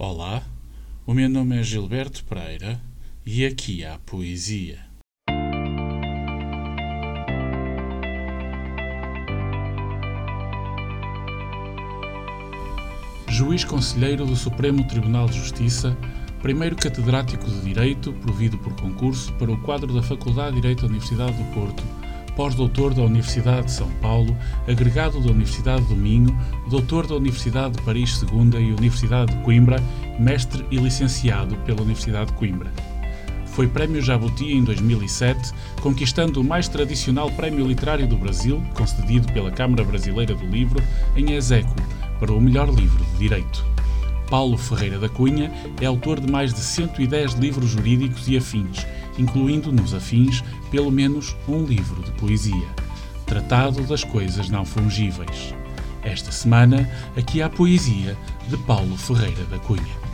Olá, o meu nome é Gilberto Pereira e aqui há poesia. Juiz Conselheiro do Supremo Tribunal de Justiça, primeiro catedrático de Direito, provido por concurso para o quadro da Faculdade de Direito da Universidade do Porto, pós-doutor da Universidade de São Paulo, agregado da Universidade do Minho, doutor da Universidade de Paris II e Universidade de Coimbra, mestre e licenciado pela Universidade de Coimbra. Foi Prémio Jabuti em 2007, conquistando o mais tradicional prémio literário do Brasil, concedido pela Câmara Brasileira do Livro, em Execo, para o melhor livro de direito. Paulo Ferreira da Cunha é autor de mais de 110 livros jurídicos e afins, incluindo nos afins pelo menos um livro de poesia, Tratado das Coisas Não Fungíveis. Esta semana, aqui há poesia de Paulo Ferreira da Cunha.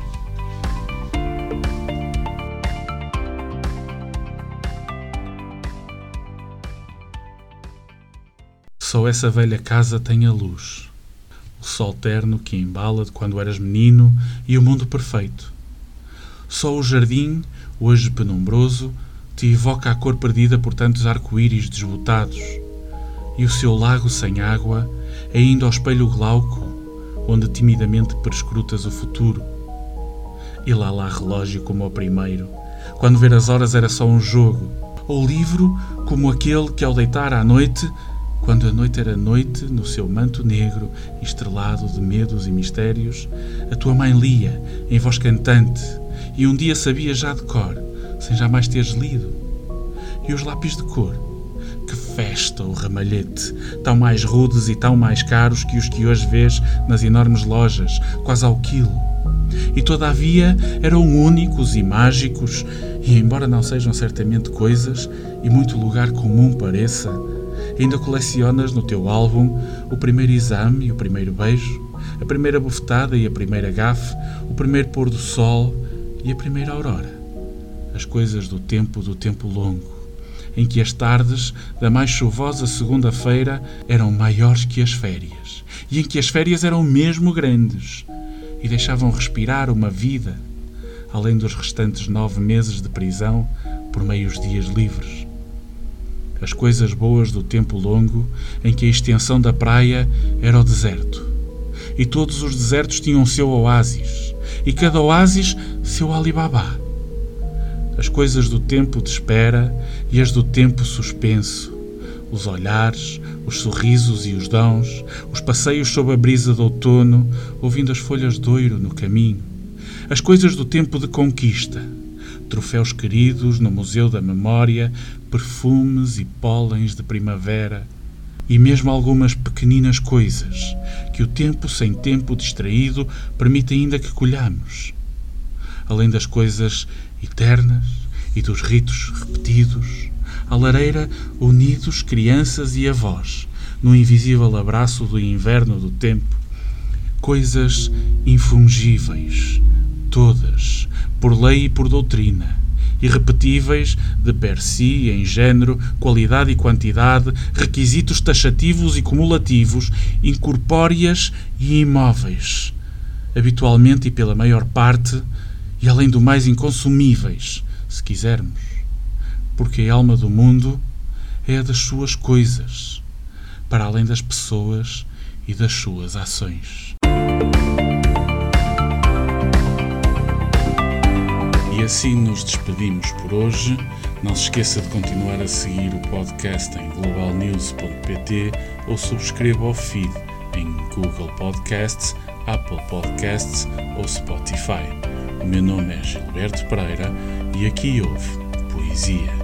Só essa velha casa tem a luz, o sol terno que embala de quando eras menino e o mundo perfeito. Só o jardim, hoje penumbroso, te evoca a cor perdida por tantos arco-íris desbotados, e o seu lago sem água ainda ao espelho glauco, onde timidamente perscrutas o futuro. E lá lá relógio como ao primeiro, quando ver as horas era só um jogo, ou livro como aquele que ao deitar à noite quando a noite era noite, no seu manto negro, estrelado de medos e mistérios, a tua mãe lia, em voz cantante, e um dia sabia já de cor, sem jamais teres lido. E os lápis de cor? Que festa o ramalhete, tão mais rudes e tão mais caros que os que hoje vês nas enormes lojas, quase ao quilo. E todavia eram únicos e mágicos, e embora não sejam certamente coisas, e muito lugar comum pareça, Ainda colecionas no teu álbum o primeiro exame e o primeiro beijo, a primeira bufetada e a primeira gafe, o primeiro pôr do sol e a primeira aurora. As coisas do tempo do tempo longo, em que as tardes da mais chuvosa segunda-feira eram maiores que as férias, e em que as férias eram mesmo grandes e deixavam respirar uma vida, além dos restantes nove meses de prisão por meios dias livres as coisas boas do tempo longo em que a extensão da praia era o deserto. E todos os desertos tinham seu oásis, e cada oásis seu Alibaba. As coisas do tempo de espera e as do tempo suspenso, os olhares, os sorrisos e os dons, os passeios sob a brisa do outono, ouvindo as folhas de ouro no caminho, as coisas do tempo de conquista, troféus queridos no Museu da Memória, perfumes e pólens de primavera, e mesmo algumas pequeninas coisas que o tempo sem tempo distraído permite ainda que colhamos. Além das coisas eternas e dos ritos repetidos, à lareira unidos crianças e avós, no invisível abraço do inverno do tempo, coisas infungíveis, todas, por lei e por doutrina, irrepetíveis de per si em género, qualidade e quantidade, requisitos taxativos e cumulativos, incorpóreas e imóveis, habitualmente e pela maior parte, e além do mais inconsumíveis, se quisermos, porque a alma do mundo é a das suas coisas, para além das pessoas e das suas ações. Assim nos despedimos por hoje. Não se esqueça de continuar a seguir o podcast em globalnews.pt ou subscreva o feed em Google Podcasts, Apple Podcasts ou Spotify. O meu nome é Gilberto Pereira e aqui houve Poesia.